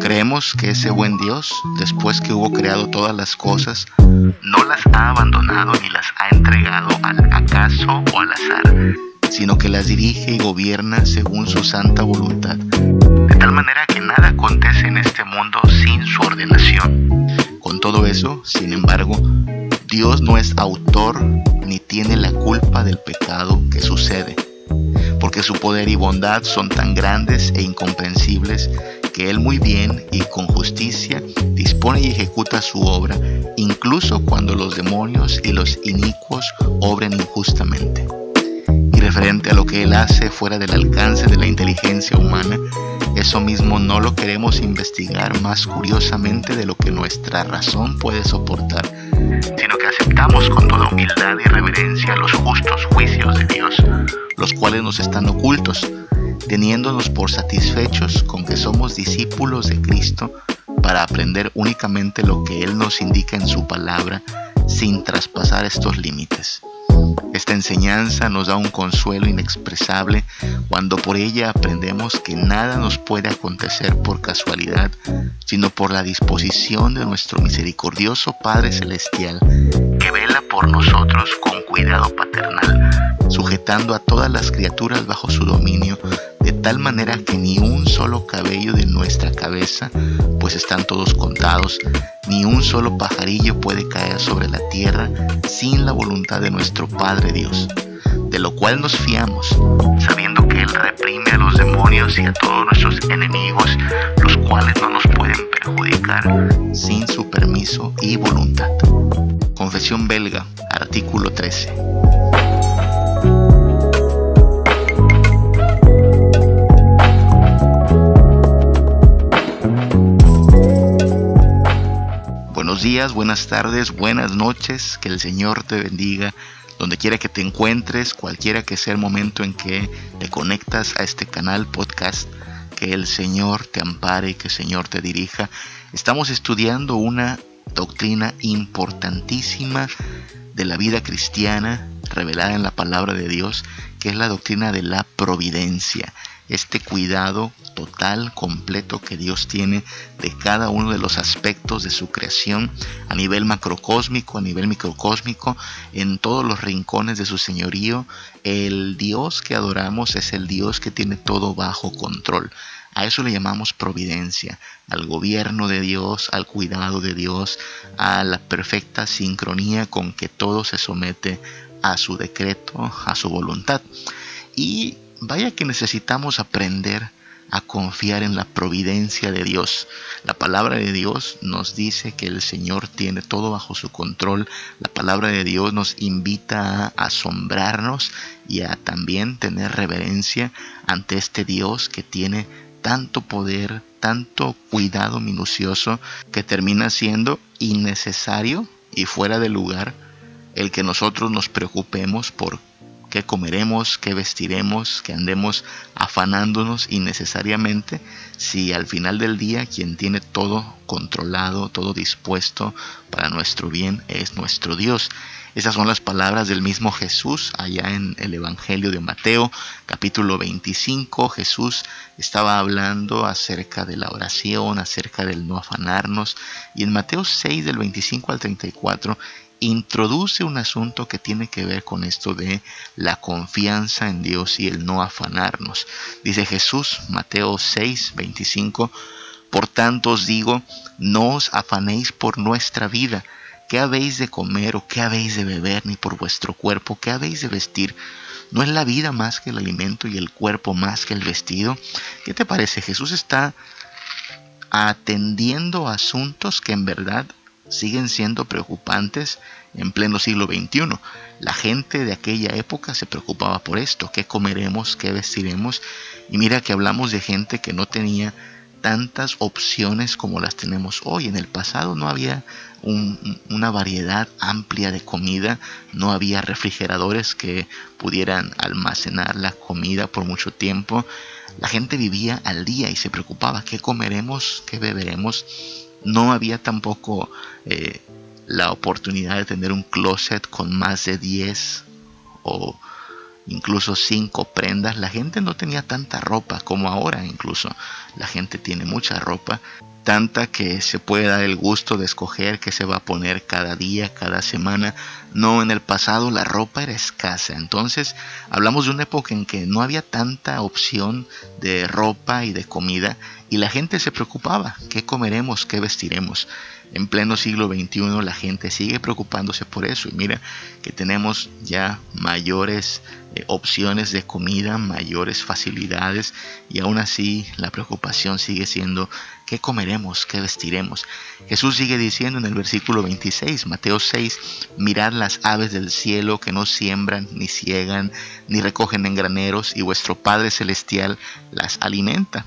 Creemos que ese buen Dios, después que hubo creado todas las cosas, no las ha abandonado ni las ha entregado al acaso o al azar, sino que las dirige y gobierna según su santa voluntad, de tal manera que nada acontece en este mundo sin su ordenación. Con todo eso, sin embargo, Dios no es autor ni tiene la culpa del pecado que sucede, porque su poder y bondad son tan grandes e incomprensibles que Él muy bien y con justicia dispone y ejecuta su obra, incluso cuando los demonios y los inicuos obren injustamente. Referente a lo que Él hace fuera del alcance de la inteligencia humana, eso mismo no lo queremos investigar más curiosamente de lo que nuestra razón puede soportar, sino que aceptamos con toda humildad y reverencia los justos juicios de Dios, los cuales nos están ocultos teniéndonos por satisfechos con que somos discípulos de Cristo para aprender únicamente lo que Él nos indica en su palabra sin traspasar estos límites. Esta enseñanza nos da un consuelo inexpresable cuando por ella aprendemos que nada nos puede acontecer por casualidad, sino por la disposición de nuestro misericordioso Padre Celestial, que vela por nosotros con cuidado paternal, sujetando a todas las criaturas bajo su dominio de tal manera que ni un solo cabello de nuestra cabeza, pues están todos contados, ni un solo pajarillo puede caer sobre la tierra sin la voluntad de nuestro Padre Dios, de lo cual nos fiamos, sabiendo que Él reprime a los demonios y a todos nuestros enemigos, los cuales no nos pueden perjudicar sin su permiso y voluntad. Confesión belga, artículo 13. Días, buenas tardes, buenas noches, que el Señor te bendiga donde quiera que te encuentres, cualquiera que sea el momento en que te conectas a este canal podcast, que el Señor te ampare, que el Señor te dirija. Estamos estudiando una doctrina importantísima de la vida cristiana revelada en la palabra de Dios, que es la doctrina de la providencia este cuidado total, completo que Dios tiene de cada uno de los aspectos de su creación a nivel macrocósmico, a nivel microcósmico, en todos los rincones de su señorío. El Dios que adoramos es el Dios que tiene todo bajo control. A eso le llamamos providencia, al gobierno de Dios, al cuidado de Dios, a la perfecta sincronía con que todo se somete a su decreto, a su voluntad. Y Vaya que necesitamos aprender a confiar en la providencia de Dios. La palabra de Dios nos dice que el Señor tiene todo bajo su control. La palabra de Dios nos invita a asombrarnos y a también tener reverencia ante este Dios que tiene tanto poder, tanto cuidado minucioso que termina siendo innecesario y fuera de lugar el que nosotros nos preocupemos por qué comeremos, qué vestiremos, que andemos afanándonos innecesariamente, si al final del día quien tiene todo controlado, todo dispuesto para nuestro bien es nuestro Dios. Esas son las palabras del mismo Jesús allá en el Evangelio de Mateo, capítulo 25. Jesús estaba hablando acerca de la oración, acerca del no afanarnos. Y en Mateo 6, del 25 al 34, introduce un asunto que tiene que ver con esto de la confianza en Dios y el no afanarnos. Dice Jesús, Mateo 6, 25, Por tanto os digo, no os afanéis por nuestra vida, qué habéis de comer o qué habéis de beber, ni por vuestro cuerpo, qué habéis de vestir. ¿No es la vida más que el alimento y el cuerpo más que el vestido? ¿Qué te parece? Jesús está atendiendo asuntos que en verdad siguen siendo preocupantes en pleno siglo XXI. La gente de aquella época se preocupaba por esto, qué comeremos, qué vestiremos. Y mira que hablamos de gente que no tenía tantas opciones como las tenemos hoy. En el pasado no había una variedad amplia de comida, no había refrigeradores que pudieran almacenar la comida por mucho tiempo. La gente vivía al día y se preocupaba qué comeremos, qué beberemos no había tampoco eh, la oportunidad de tener un closet con más de 10 o incluso cinco prendas. La gente no tenía tanta ropa como ahora, incluso la gente tiene mucha ropa, tanta que se puede dar el gusto de escoger qué se va a poner cada día, cada semana. No, en el pasado la ropa era escasa, entonces hablamos de una época en que no había tanta opción de ropa y de comida y la gente se preocupaba, ¿qué comeremos, qué vestiremos? En pleno siglo XXI la gente sigue preocupándose por eso y mira que tenemos ya mayores eh, opciones de comida, mayores facilidades y aún así la preocupación sigue siendo ¿qué comeremos, qué vestiremos? Jesús sigue diciendo en el versículo 26, Mateo 6, mirad las aves del cielo que no siembran, ni ciegan, ni recogen en graneros y vuestro Padre Celestial las alimenta.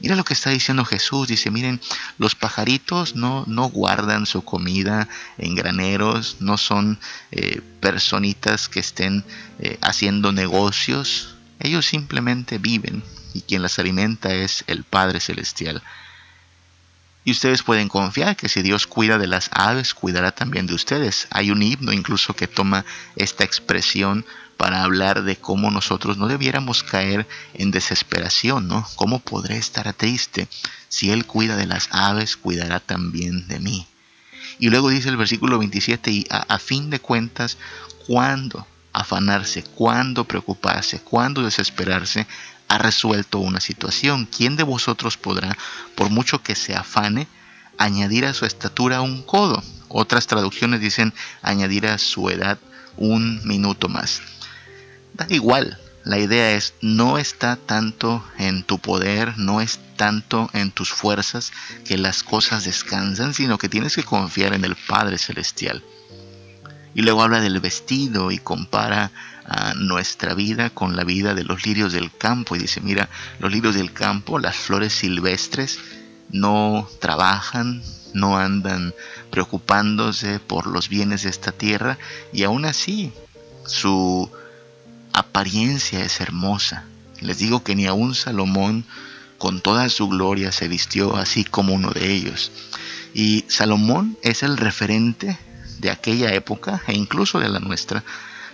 Mira lo que está diciendo Jesús. Dice, miren, los pajaritos no, guardan su comida en graneros, no son eh, personitas que estén eh, haciendo negocios. Ellos simplemente viven y quien las alimenta es el Padre Celestial. Y ustedes pueden confiar que si Dios cuida de las aves, cuidará también de ustedes. Hay un himno incluso que toma esta expresión para hablar de cómo nosotros no debiéramos caer en desesperación, ¿no? ¿Cómo podré estar triste? Si Él cuida de las aves, cuidará también de mí. Y luego dice el versículo 27, y a, fin de cuentas, ¿cuándo afanarse? ¿Cuándo preocuparse? ¿Cuándo desesperarse? Ha resuelto una situación. ¿Quién de vosotros podrá, por mucho que se afane, añadir a su estatura un codo? Otras traducciones dicen añadir a su edad un minuto más da igual. La idea es, no está tanto en tu poder, no es tanto en tus fuerzas que las cosas descansan, sino que tienes que confiar en el Padre Celestial. Y luego habla del vestido y compara a nuestra vida con la vida de los lirios del campo. Y dice, mira, los lirios del campo, las flores silvestres, no trabajan, no andan preocupándose por los bienes de esta tierra y aún así su apariencia es hermosa. Les digo que ni aun Salomón con toda su gloria se vistió así como uno de ellos. Y Salomón es el referente de aquella época e incluso de la nuestra,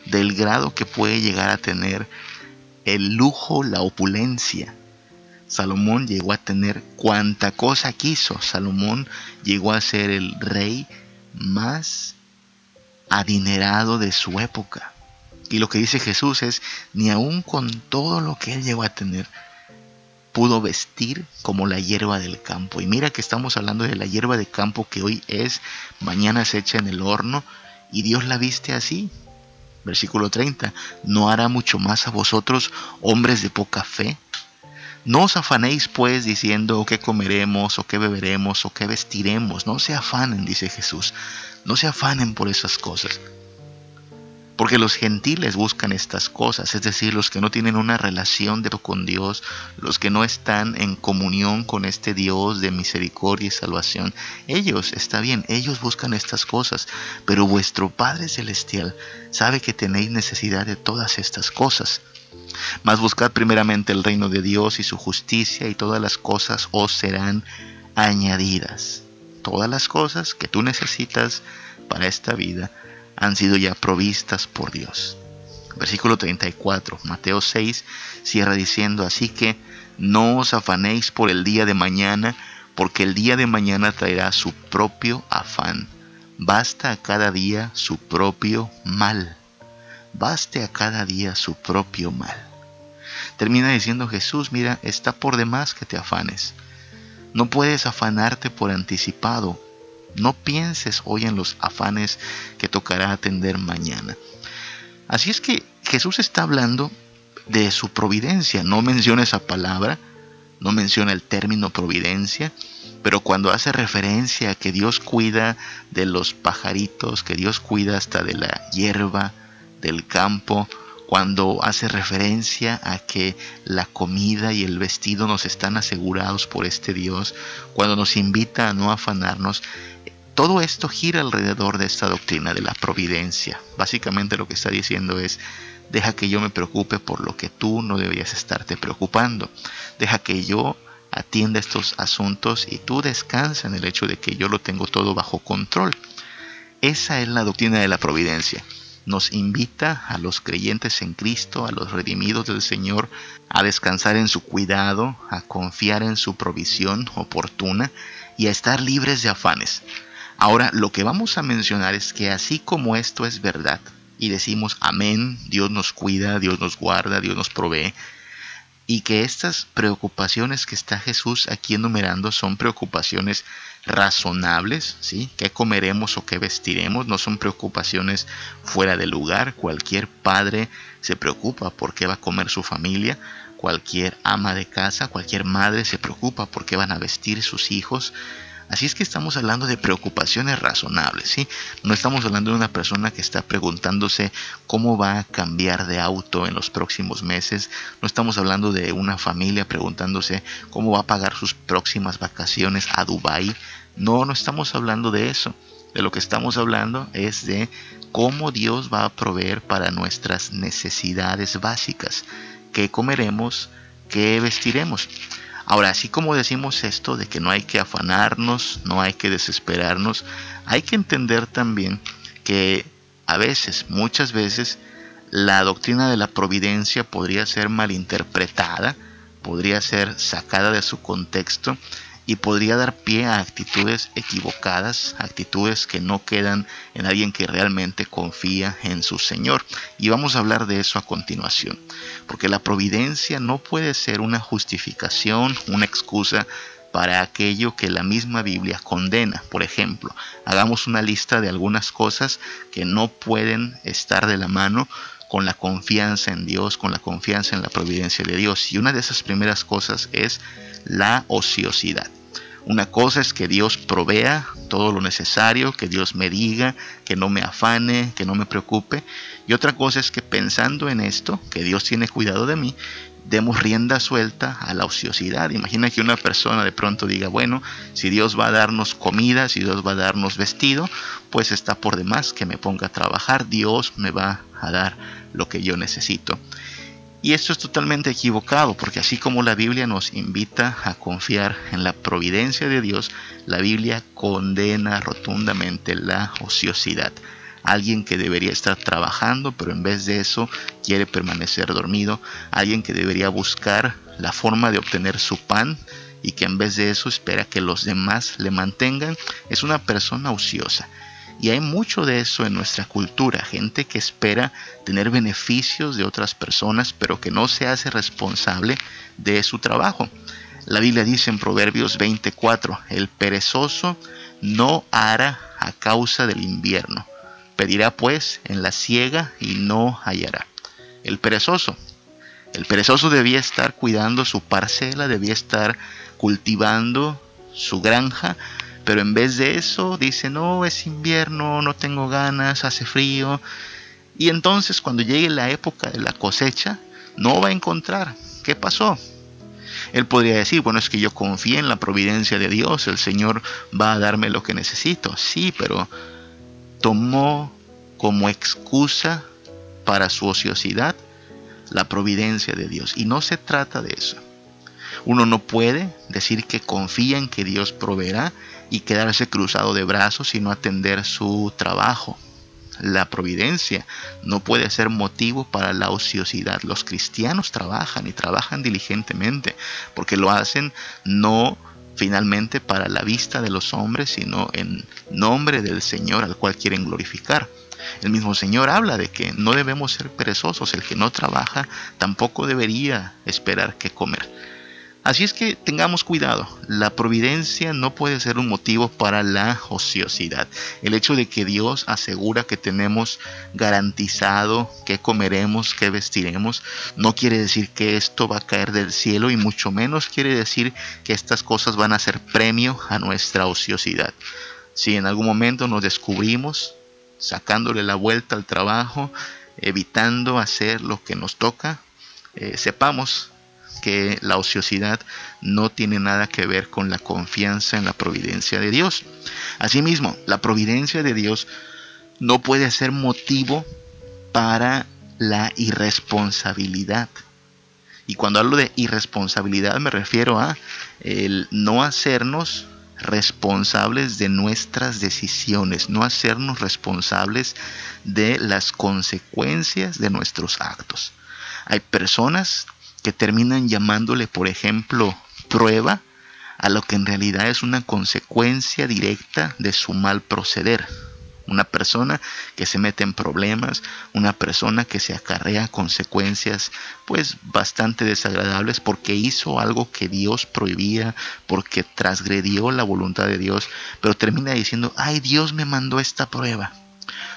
del grado que puede llegar a tener el lujo, la opulencia. Salomón llegó a tener cuanta cosa quiso. Salomón llegó a ser el rey más adinerado de su época. Y lo que dice Jesús es, ni aun con todo lo que él llegó a tener, pudo vestir como la hierba del campo. Y mira que estamos hablando de la hierba de campo que hoy es, mañana se echa en el horno, y Dios la viste así. Versículo 30, ¿no hará mucho más a vosotros, hombres de poca fe? No os afanéis pues diciendo qué comeremos o qué beberemos o qué vestiremos. No se afanen, dice Jesús. No se afanen por esas cosas. Porque los gentiles buscan estas cosas, es decir, los que no tienen una relación de con Dios, los que no están en comunión con este Dios de misericordia y salvación. Ellos, está bien, ellos buscan estas cosas, pero vuestro Padre Celestial sabe que tenéis necesidad de todas estas cosas. Mas buscad primeramente el reino de Dios y su justicia y todas las cosas os serán añadidas. Todas las cosas que tú necesitas para esta vida han sido ya provistas por Dios. Versículo 34, Mateo 6 cierra diciendo, así que no os afanéis por el día de mañana, porque el día de mañana traerá su propio afán. Basta a cada día su propio mal. Baste a cada día su propio mal. Termina diciendo Jesús, mira, está por demás que te afanes. No puedes afanarte por anticipado, no pienses hoy en los afanes que tocará atender mañana. Así es que Jesús está hablando de su providencia. No menciona esa palabra, no menciona el término providencia, pero cuando hace referencia a que Dios cuida de los pajaritos, que Dios cuida hasta de la hierba del campo, cuando hace referencia a que la comida y el vestido nos están asegurados por este Dios, cuando nos invita a no afanarnos, todo esto gira alrededor de esta doctrina de la providencia. Básicamente lo que está diciendo es, deja que yo me preocupe por lo que tú no deberías estarte preocupando. Deja que yo atienda estos asuntos y tú descansa en el hecho de que yo lo tengo todo bajo control. Esa es la doctrina de la providencia. Nos invita a los creyentes en Cristo, a los redimidos del Señor, a descansar en su cuidado, a confiar en su provisión oportuna y a estar libres de afanes. Ahora, lo que vamos a mencionar es que así como esto es verdad, y decimos amén, Dios nos cuida, Dios nos guarda, Dios nos provee, y que estas preocupaciones que está Jesús aquí enumerando son preocupaciones razonables, ¿sí? ¿Qué comeremos o qué vestiremos? No son preocupaciones fuera de lugar. Cualquier padre se preocupa por qué va a comer su familia. Cualquier ama de casa, cualquier madre se preocupa por qué van a vestir sus hijos. Así es que estamos hablando de preocupaciones razonables, ¿sí? No estamos hablando de una persona que está preguntándose cómo va a cambiar de auto en los próximos meses. No estamos hablando de una familia preguntándose cómo va a pagar sus próximas vacaciones a Dubai. No, no estamos hablando de eso. De lo que estamos hablando es de cómo Dios va a proveer para nuestras necesidades básicas. ¿Qué comeremos? ¿Qué vestiremos? Ahora, así como decimos esto de que no hay que afanarnos, no hay que desesperarnos, hay que entender también que a veces, muchas veces, la doctrina de la providencia podría ser malinterpretada, podría ser sacada de su contexto y podría dar pie a actitudes equivocadas, actitudes que no quedan en alguien que realmente confía en su Señor. Y vamos a hablar de eso a continuación, porque la providencia no puede ser una justificación, una excusa para aquello que la misma Biblia condena. Por ejemplo, hagamos una lista de algunas cosas que no pueden estar de la mano con la confianza en Dios, con la confianza en la providencia de Dios. Y una de esas primeras cosas es la ociosidad. Una cosa es que Dios provea todo lo necesario, que Dios me diga, que no me afane, que no me preocupe. Y otra cosa es que pensando en esto, que Dios tiene cuidado de mí, demos rienda suelta a la ociosidad. Imagina que una persona de pronto diga, bueno, si Dios va a darnos comida, si Dios va a darnos vestido, pues está por demás que me ponga a trabajar, Dios me va a dar lo que yo necesito. Y esto es totalmente equivocado, porque así como la Biblia nos invita a confiar en la providencia de Dios, la Biblia condena rotundamente la ociosidad. Alguien que debería estar trabajando, pero en vez de eso quiere permanecer dormido. Alguien que debería buscar la forma de obtener su pan y que en vez de eso espera que los demás le mantengan, es una persona ociosa. Y hay mucho de eso en nuestra cultura, gente que espera tener beneficios de otras personas, pero que no se hace responsable de su trabajo. La Biblia dice en Proverbios 24, el perezoso no hará a causa del invierno, pedirá pues en la siega y no hallará. El perezoso, el perezoso debía estar cuidando su parcela, debía estar cultivando su granja, pero en vez de eso dice, no, es invierno, no tengo ganas, hace frío. Y entonces cuando llegue la época de la cosecha, no va a encontrar. ¿Qué pasó? Él podría decir, bueno, es que yo confío en la providencia de Dios, el Señor va a darme lo que necesito. Sí, pero tomó como excusa para su ociosidad la providencia de Dios. Y no se trata de eso. Uno no puede decir que confía en que Dios proveerá y quedarse cruzado de brazos y no atender su trabajo. La providencia no puede ser motivo para la ociosidad. Los cristianos trabajan y trabajan diligentemente porque lo hacen no finalmente para la vista de los hombres, sino en nombre del Señor al cual quieren glorificar. El mismo Señor habla de que no debemos ser perezosos, el que no trabaja tampoco debería esperar que comer. Así es que tengamos cuidado, la providencia no puede ser un motivo para la ociosidad. El hecho de que Dios asegura que tenemos garantizado qué comeremos, qué vestiremos, no quiere decir que esto va a caer del cielo y mucho menos quiere decir que estas cosas van a ser premio a nuestra ociosidad. Si en algún momento nos descubrimos sacándole la vuelta al trabajo, evitando hacer lo que nos toca, eh, sepamos que la ociosidad no tiene nada que ver con la confianza en la providencia de Dios. Asimismo, la providencia de Dios no puede ser motivo para la irresponsabilidad. Y cuando hablo de irresponsabilidad me refiero a el no hacernos responsables de nuestras decisiones, no hacernos responsables de las consecuencias de nuestros actos. Hay personas que terminan llamándole, por ejemplo, prueba a lo que en realidad es una consecuencia directa de su mal proceder. Una persona que se mete en problemas, una persona que se acarrea consecuencias pues bastante desagradables porque hizo algo que Dios prohibía, porque transgredió la voluntad de Dios, pero termina diciendo, ay Dios me mandó esta prueba.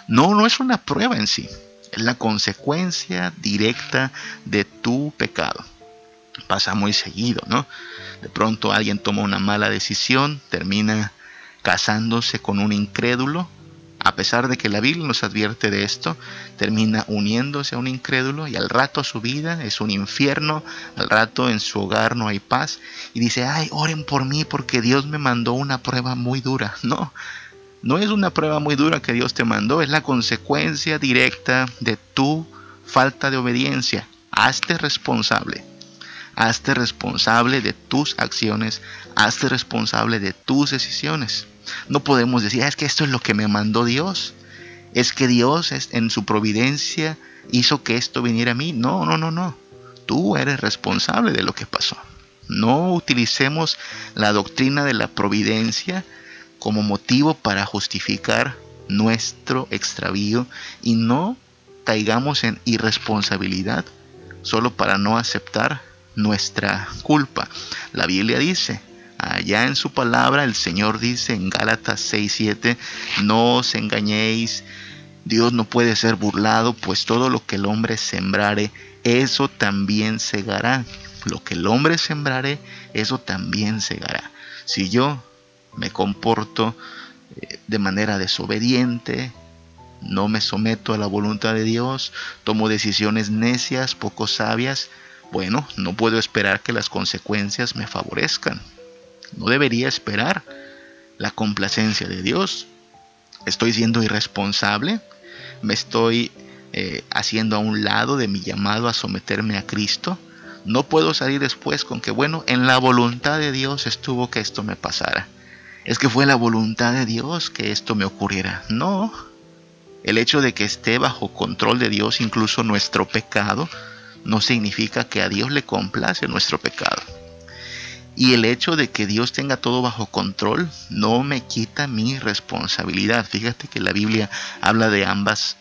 No, no es una prueba en sí, es la consecuencia directa de tu pecado. Pasa muy seguido, ¿no? De pronto alguien toma una mala decisión, termina casándose con un incrédulo, a pesar de que la Biblia nos advierte de esto, termina uniéndose a un incrédulo y al rato su vida es un infierno, al rato en su hogar no hay paz y dice, ay, oren por mí porque Dios me mandó una prueba muy dura. No, no es una prueba muy dura que Dios te mandó, es la consecuencia directa de tu falta de obediencia. Hazte responsable. Hazte responsable de tus acciones. Hazte responsable de tus decisiones. No podemos decir, ah, es que esto es lo que me mandó Dios. Es que Dios en su providencia hizo que esto viniera a mí. No, no, no, no. Tú eres responsable de lo que pasó. No utilicemos la doctrina de la providencia como motivo para justificar nuestro extravío y no caigamos en irresponsabilidad solo para no aceptar nuestra culpa. La Biblia dice, allá en su palabra el Señor dice en Gálatas 6:7, no os engañéis, Dios no puede ser burlado, pues todo lo que el hombre sembrare, eso también segará. Lo que el hombre sembrare, eso también segará. Si yo me comporto eh, de manera desobediente, no me someto a la voluntad de Dios, tomo decisiones necias, poco sabias, bueno, no puedo esperar que las consecuencias me favorezcan. No debería esperar la complacencia de Dios. Estoy siendo irresponsable, me estoy eh, haciendo a un lado de mi llamado a someterme a Cristo. No puedo salir después con que, bueno, en la voluntad de Dios estuvo que esto me pasara es que fue la voluntad de Dios que esto me ocurriera. No, el hecho de que esté bajo control de Dios incluso nuestro pecado, no significa que a Dios le complace nuestro pecado. Y el hecho de que Dios tenga todo bajo control no me quita mi responsabilidad. Fíjate que la Biblia habla de ambas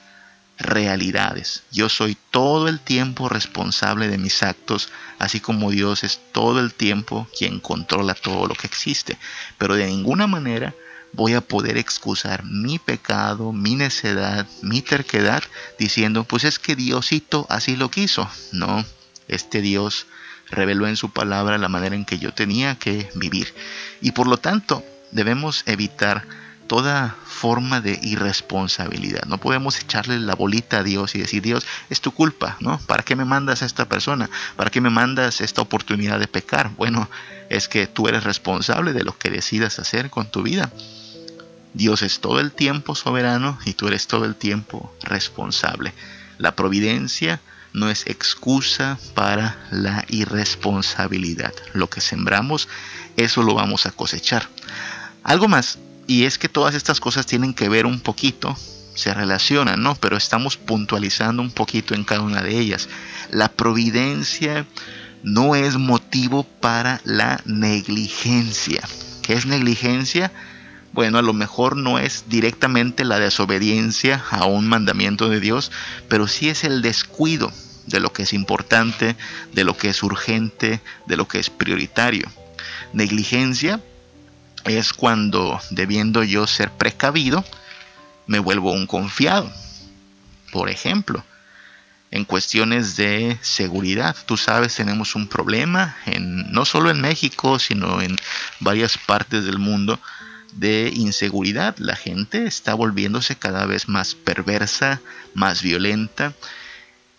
realidades. Yo soy todo el tiempo responsable de mis actos, así como Dios es todo el tiempo quien controla todo lo que existe. Pero de ninguna manera voy a poder excusar mi pecado, mi necedad, mi terquedad, diciendo, pues es que Diosito así lo quiso. No, este Dios reveló en su palabra la manera en que yo tenía que vivir. Y por lo tanto, debemos evitar toda forma de irresponsabilidad. No podemos echarle la bolita a Dios y decir, Dios, es tu culpa, ¿no? ¿Para qué me mandas a esta persona? ¿Para qué me mandas esta oportunidad de pecar? Bueno, es que tú eres responsable de lo que decidas hacer con tu vida. Dios es todo el tiempo soberano y tú eres todo el tiempo responsable. La providencia no es excusa para la irresponsabilidad. Lo que sembramos, eso lo vamos a cosechar. Algo más, y es que todas estas cosas tienen que ver un poquito, se relacionan, ¿no? Pero estamos puntualizando un poquito en cada una de ellas. La providencia no es motivo para la negligencia. ¿Qué es negligencia? Bueno, a lo mejor no es directamente la desobediencia a un mandamiento de Dios, pero sí es el descuido de lo que es importante, de lo que es urgente, de lo que es prioritario. Negligencia es cuando, debiendo yo ser precavido, me vuelvo un confiado. Por ejemplo, en cuestiones de seguridad. Tú sabes, tenemos un problema en, no solo en México, sino en varias partes del mundo de inseguridad. La gente está volviéndose cada vez más perversa, más violenta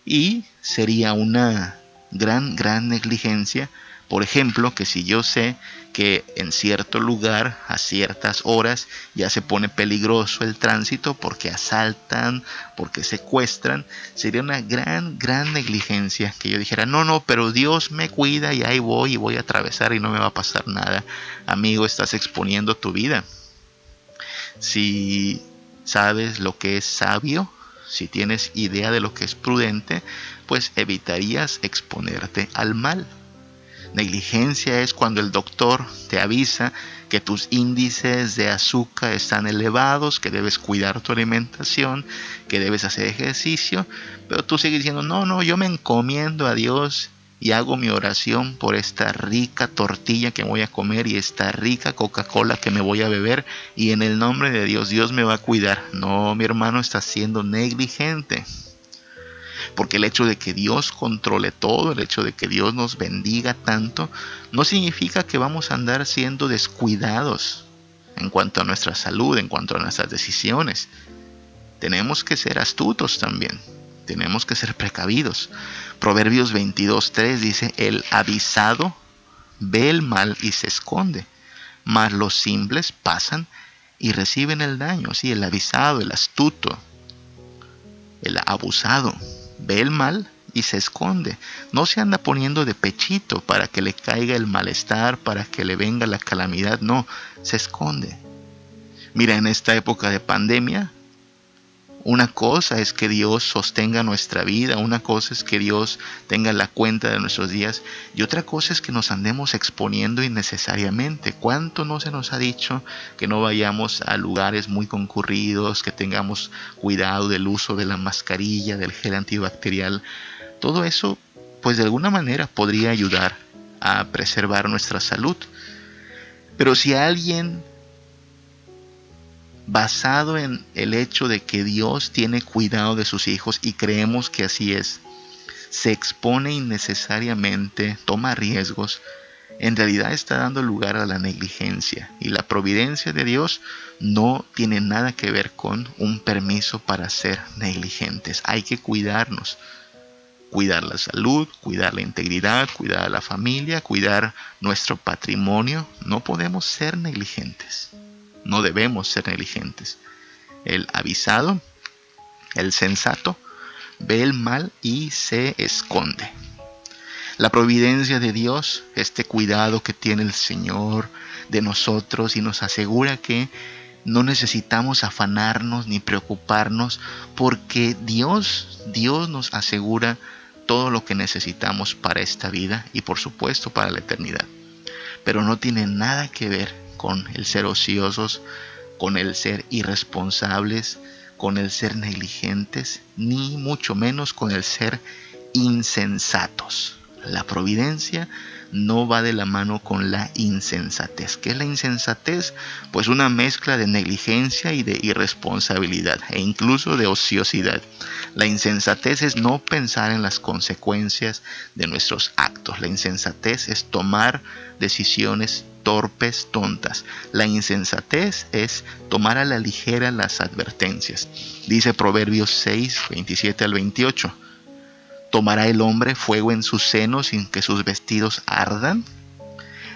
y sería una gran, gran negligencia. Por ejemplo, que si yo sé que en cierto lugar a ciertas horas ya se pone peligroso el tránsito porque asaltan, porque secuestran, sería una gran, gran negligencia que yo dijera, no, no, pero Dios me cuida y ahí voy y voy a atravesar y no me va a pasar nada. Amigo, estás exponiendo tu vida. Si sabes lo que es sabio, si tienes idea de lo que es prudente, pues evitarías exponerte al mal. Negligencia es cuando el doctor te avisa que tus índices de azúcar están elevados, que debes cuidar tu alimentación, que debes hacer ejercicio, pero tú sigues diciendo, no, no, yo me encomiendo a Dios y hago mi oración por esta rica tortilla que voy a comer y esta rica Coca-Cola que me voy a beber y en el nombre de Dios Dios me va a cuidar. No, mi hermano está siendo negligente. Porque el hecho de que Dios controle todo, el hecho de que Dios nos bendiga tanto, no significa que vamos a andar siendo descuidados en cuanto a nuestra salud, en cuanto a nuestras decisiones. Tenemos que ser astutos también tenemos que ser precavidos. Proverbios 22.3 dice, el avisado ve el mal y se esconde, mas los simples pasan y reciben el daño. Sí, el avisado, el astuto, el abusado ve el mal y se esconde. No se anda poniendo de pechito para que le caiga el malestar, para que le venga la calamidad. No, se esconde. Mira, en esta época de pandemia, una cosa es que Dios sostenga nuestra vida, una cosa es que Dios tenga la cuenta de nuestros días y otra cosa es que nos andemos exponiendo innecesariamente. ¿Cuánto no se nos ha dicho que no vayamos a lugares muy concurridos, que tengamos cuidado del uso de la mascarilla, del gel antibacterial? Todo eso, pues de alguna manera podría ayudar a preservar nuestra salud. Pero si alguien basado en el hecho de que Dios tiene cuidado de sus hijos y creemos que así es, se expone innecesariamente, toma riesgos, en realidad está dando lugar a la negligencia y la providencia de Dios no tiene nada que ver con un permiso para ser negligentes. Hay que cuidarnos, cuidar la salud, cuidar la integridad, cuidar a la familia, cuidar nuestro patrimonio. No podemos ser negligentes no debemos ser negligentes. El avisado, el sensato, ve el mal y se esconde. La providencia de Dios, este cuidado que tiene el Señor de nosotros y nos asegura que no necesitamos afanarnos ni preocuparnos porque Dios, Dios nos asegura todo lo que necesitamos para esta vida y por supuesto para la eternidad. Pero no tiene nada que ver con el ser ociosos, con el ser irresponsables, con el ser negligentes, ni mucho menos con el ser insensatos. La providencia no va de la mano con la insensatez. ¿Qué es la insensatez? Pues una mezcla de negligencia y de irresponsabilidad e incluso de ociosidad. La insensatez es no pensar en las consecuencias de nuestros actos. La insensatez es tomar decisiones torpes, tontas. La insensatez es tomar a la ligera las advertencias. Dice Proverbios 6, 27 al 28. ¿Tomará el hombre fuego en sus senos sin que sus vestidos ardan?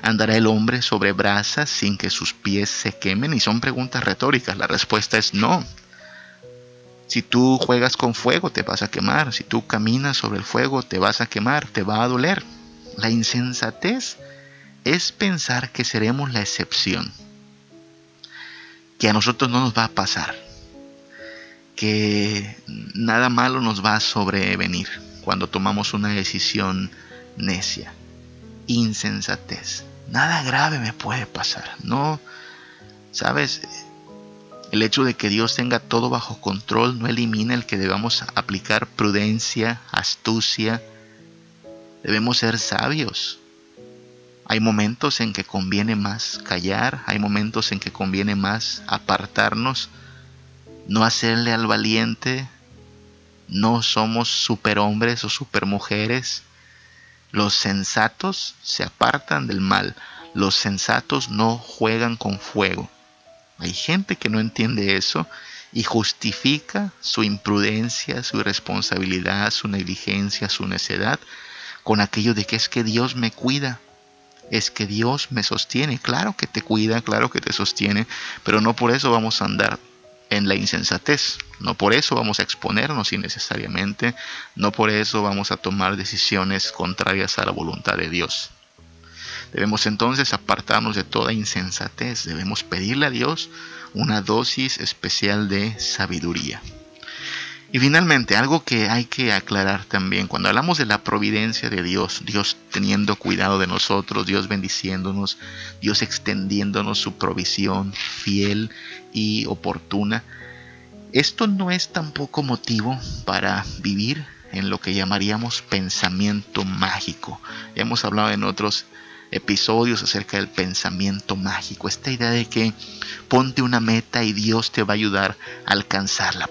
¿Andará el hombre sobre brasas sin que sus pies se quemen? Y son preguntas retóricas. La respuesta es no. Si tú juegas con fuego te vas a quemar. Si tú caminas sobre el fuego te vas a quemar, te va a doler. La insensatez es pensar que seremos la excepción, que a nosotros no nos va a pasar, que nada malo nos va a sobrevenir cuando tomamos una decisión necia, insensatez. Nada grave me puede pasar, no, sabes, el hecho de que Dios tenga todo bajo control no elimina el que debamos aplicar prudencia, astucia, debemos ser sabios, hay momentos en que conviene más callar, hay momentos en que conviene más apartarnos, no hacerle al valiente. No somos superhombres o supermujeres. Los sensatos se apartan del mal. Los sensatos no juegan con fuego. Hay gente que no entiende eso y justifica su imprudencia, su irresponsabilidad, su negligencia, su necedad con aquello de que es que Dios me cuida, es que Dios me sostiene. Claro que te cuida, claro que te sostiene, pero no por eso vamos a andar en la insensatez. No por eso vamos a exponernos innecesariamente, no por eso vamos a tomar decisiones contrarias a la voluntad de Dios. Debemos entonces apartarnos de toda insensatez, debemos pedirle a Dios una dosis especial de sabiduría. Y finalmente, algo que hay que aclarar también, cuando hablamos de la providencia de Dios, Dios teniendo cuidado de nosotros, Dios bendiciéndonos, Dios extendiéndonos su provisión fiel y oportuna, esto no es tampoco motivo para vivir en lo que llamaríamos pensamiento mágico. Ya hemos hablado en otros episodios acerca del pensamiento mágico, esta idea de que ponte una meta y Dios te va a ayudar a alcanzarla.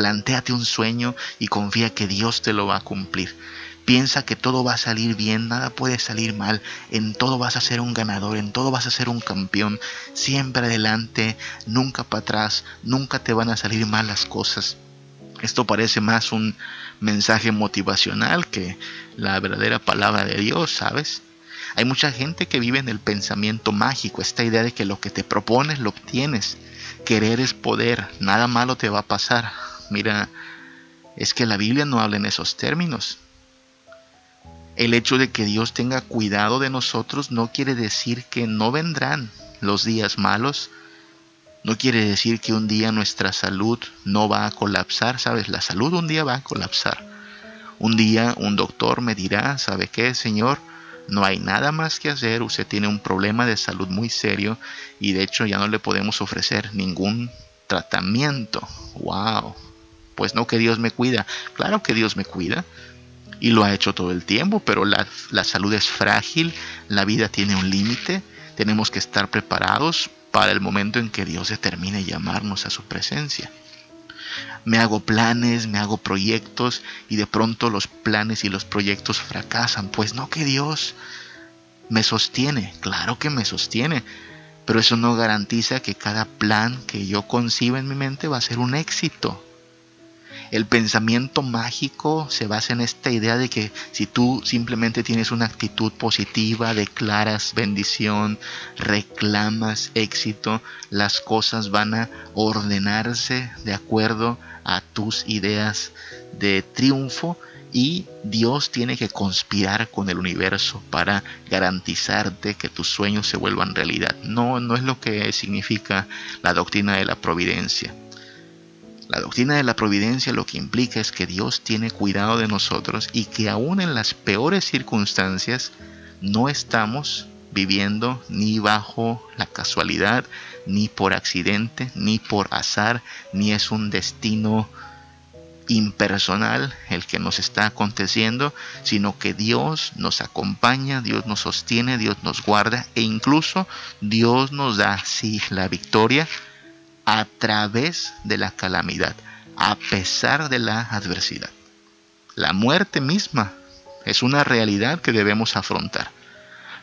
Plantéate un sueño y confía que Dios te lo va a cumplir. Piensa que todo va a salir bien, nada puede salir mal, en todo vas a ser un ganador, en todo vas a ser un campeón, siempre adelante, nunca para atrás, nunca te van a salir mal las cosas. Esto parece más un mensaje motivacional que la verdadera palabra de Dios, ¿sabes? Hay mucha gente que vive en el pensamiento mágico, esta idea de que lo que te propones lo obtienes. Querer es poder, nada malo te va a pasar. Mira, es que la Biblia no habla en esos términos. El hecho de que Dios tenga cuidado de nosotros no quiere decir que no vendrán los días malos. No quiere decir que un día nuestra salud no va a colapsar, ¿sabes? La salud un día va a colapsar. Un día un doctor me dirá, ¿sabe qué, Señor? No hay nada más que hacer, usted tiene un problema de salud muy serio y de hecho ya no le podemos ofrecer ningún tratamiento. ¡Wow! Pues no que Dios me cuida. Claro que Dios me cuida y lo ha hecho todo el tiempo, pero la, la salud es frágil, la vida tiene un límite, tenemos que estar preparados para el momento en que Dios determine llamarnos a su presencia. Me hago planes, me hago proyectos y de pronto los planes y los proyectos fracasan. Pues no que Dios me sostiene, claro que me sostiene, pero eso no garantiza que cada plan que yo conciba en mi mente va a ser un éxito. El pensamiento mágico se basa en esta idea de que si tú simplemente tienes una actitud positiva, declaras bendición, reclamas éxito, las cosas van a ordenarse de acuerdo a tus ideas de triunfo y Dios tiene que conspirar con el universo para garantizarte que tus sueños se vuelvan realidad. No, no es lo que significa la doctrina de la providencia. La doctrina de la providencia lo que implica es que Dios tiene cuidado de nosotros y que aún en las peores circunstancias no estamos viviendo ni bajo la casualidad, ni por accidente, ni por azar, ni es un destino impersonal el que nos está aconteciendo, sino que Dios nos acompaña, Dios nos sostiene, Dios nos guarda e incluso Dios nos da, sí, la victoria a través de la calamidad, a pesar de la adversidad. La muerte misma es una realidad que debemos afrontar.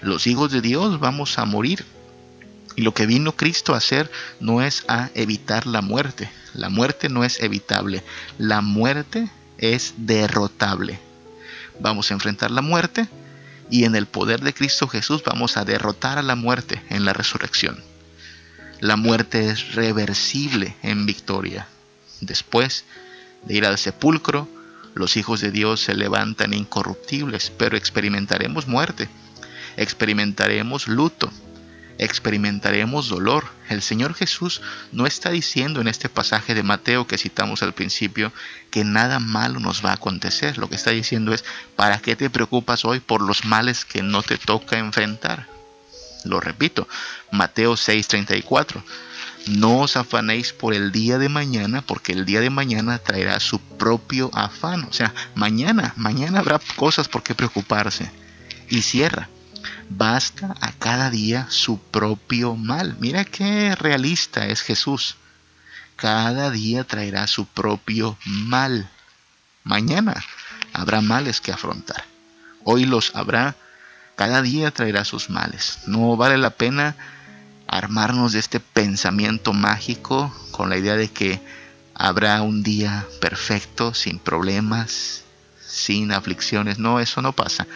Los hijos de Dios vamos a morir. Y lo que vino Cristo a hacer no es a evitar la muerte. La muerte no es evitable. La muerte es derrotable. Vamos a enfrentar la muerte y en el poder de Cristo Jesús vamos a derrotar a la muerte en la resurrección. La muerte es reversible en victoria. Después de ir al sepulcro, los hijos de Dios se levantan incorruptibles, pero experimentaremos muerte, experimentaremos luto, experimentaremos dolor. El Señor Jesús no está diciendo en este pasaje de Mateo que citamos al principio que nada malo nos va a acontecer. Lo que está diciendo es, ¿para qué te preocupas hoy por los males que no te toca enfrentar? Lo repito, Mateo 6:34. No os afanéis por el día de mañana, porque el día de mañana traerá su propio afán. O sea, mañana, mañana habrá cosas por qué preocuparse. Y cierra. Basta a cada día su propio mal. Mira qué realista es Jesús. Cada día traerá su propio mal. Mañana habrá males que afrontar. Hoy los habrá cada día traerá sus males. No vale la pena armarnos de este pensamiento mágico con la idea de que habrá un día perfecto, sin problemas, sin aflicciones. No, eso no pasa.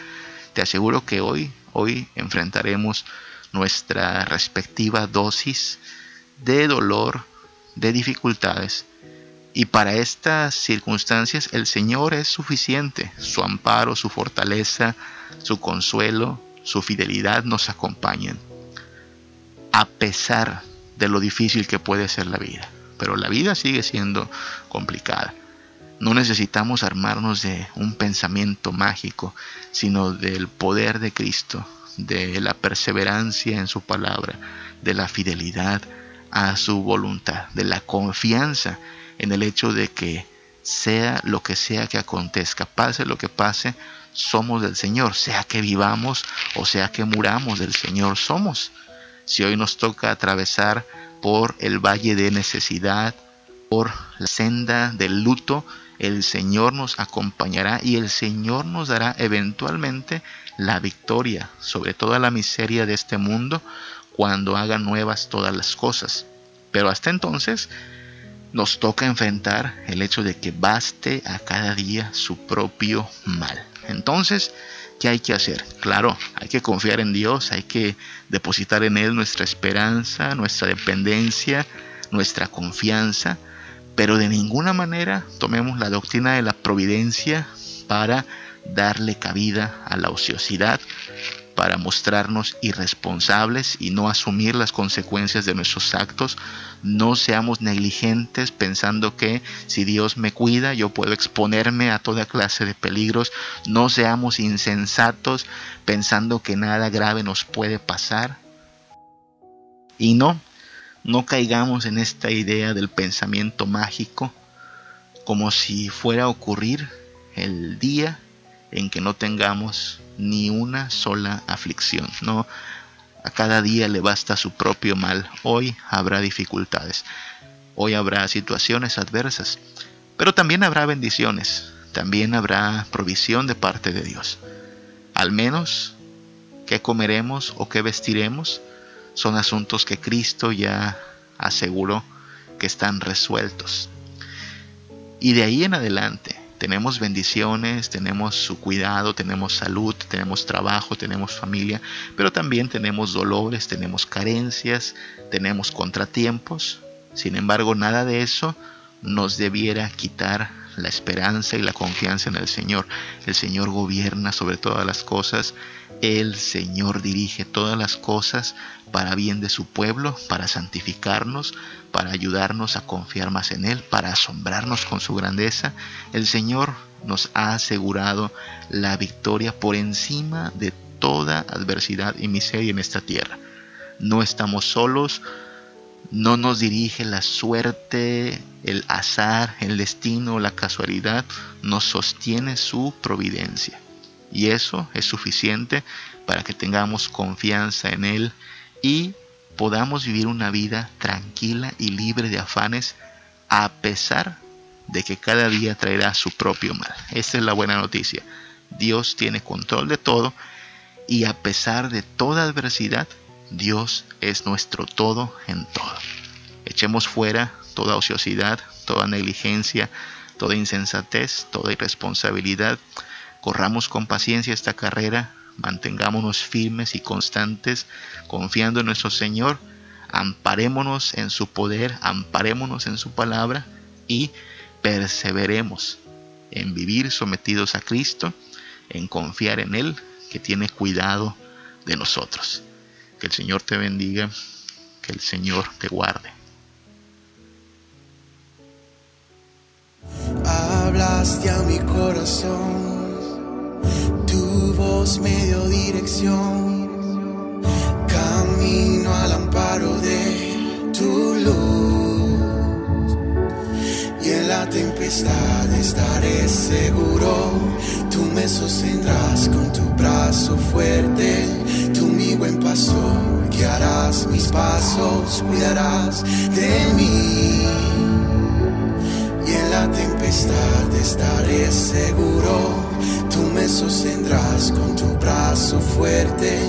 Te aseguro que hoy, hoy enfrentaremos nuestra respectiva dosis de dolor, de dificultades. Y para estas circunstancias el Señor es suficiente. Su amparo, su fortaleza, su consuelo, su fidelidad nos acompañan. A pesar de lo difícil que puede ser la vida. Pero la vida sigue siendo complicada. No necesitamos armarnos de un pensamiento mágico, sino del poder de Cristo, de la perseverancia en su palabra, de la fidelidad a su voluntad, de la confianza en el hecho de que sea lo que sea que acontezca, pase lo que pase, somos del Señor, sea que vivamos o sea que muramos del Señor somos. Si hoy nos toca atravesar por el valle de necesidad, por la senda del luto, el Señor nos acompañará y el Señor nos dará eventualmente la victoria sobre toda la miseria de este mundo cuando haga nuevas todas las cosas. Pero hasta entonces nos toca enfrentar el hecho de que baste a cada día su propio mal. Entonces, ¿qué hay que hacer? Claro, hay que confiar en Dios, hay que depositar en Él nuestra esperanza, nuestra dependencia, nuestra confianza, pero de ninguna manera tomemos la doctrina de la providencia para darle cabida a la ociosidad, para mostrarnos irresponsables y no asumir las consecuencias de nuestros actos. No seamos negligentes pensando que si Dios me cuida yo puedo exponerme a toda clase de peligros. No seamos insensatos pensando que nada grave nos puede pasar. Y no, no caigamos en esta idea del pensamiento mágico como si fuera a ocurrir el día en que no tengamos ni una sola aflicción. No, a cada día le basta su propio mal. Hoy habrá dificultades. Hoy habrá situaciones adversas. Pero también habrá bendiciones. También habrá provisión de parte de Dios. Al menos qué comeremos o qué vestiremos son asuntos que Cristo ya aseguró que están resueltos. Y de ahí en adelante, tenemos bendiciones, tenemos su cuidado, tenemos salud, tenemos trabajo, tenemos familia, pero también tenemos dolores, tenemos carencias, tenemos contratiempos. Sin embargo, nada de eso nos debiera quitar la esperanza y la confianza en el Señor. El Señor gobierna sobre todas las cosas. El Señor dirige todas las cosas para bien de su pueblo, para santificarnos, para ayudarnos a confiar más en Él, para asombrarnos con su grandeza. El Señor nos ha asegurado la victoria por encima de toda adversidad y miseria en esta tierra. No estamos solos, no nos dirige la suerte, el azar, el destino, la casualidad, nos sostiene su providencia. Y eso es suficiente para que tengamos confianza en Él y podamos vivir una vida tranquila y libre de afanes a pesar de que cada día traerá su propio mal. Esta es la buena noticia. Dios tiene control de todo y a pesar de toda adversidad, Dios es nuestro todo en todo. Echemos fuera toda ociosidad, toda negligencia, toda insensatez, toda irresponsabilidad. Corramos con paciencia esta carrera mantengámonos firmes y constantes confiando en nuestro Señor, amparémonos en su poder, amparémonos en su palabra y perseveremos en vivir sometidos a Cristo, en confiar en Él, que tiene cuidado de nosotros. Que el Señor te bendiga, que el Señor te guarde. Hablaste a mi corazón me dio dirección, camino al amparo de tu luz. Y en la tempestad estaré seguro, tú me sostendrás con tu brazo fuerte, tú mi buen pastor, guiarás mis pasos, cuidarás de mí. Y en la tempestad estaré seguro Tú me sostendrás con tu brazo fuerte,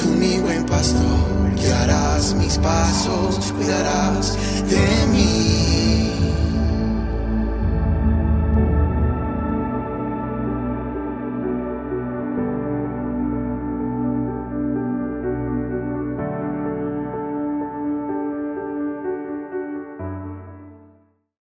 tú mi buen pastor, guiarás mis pasos, cuidarás de mí.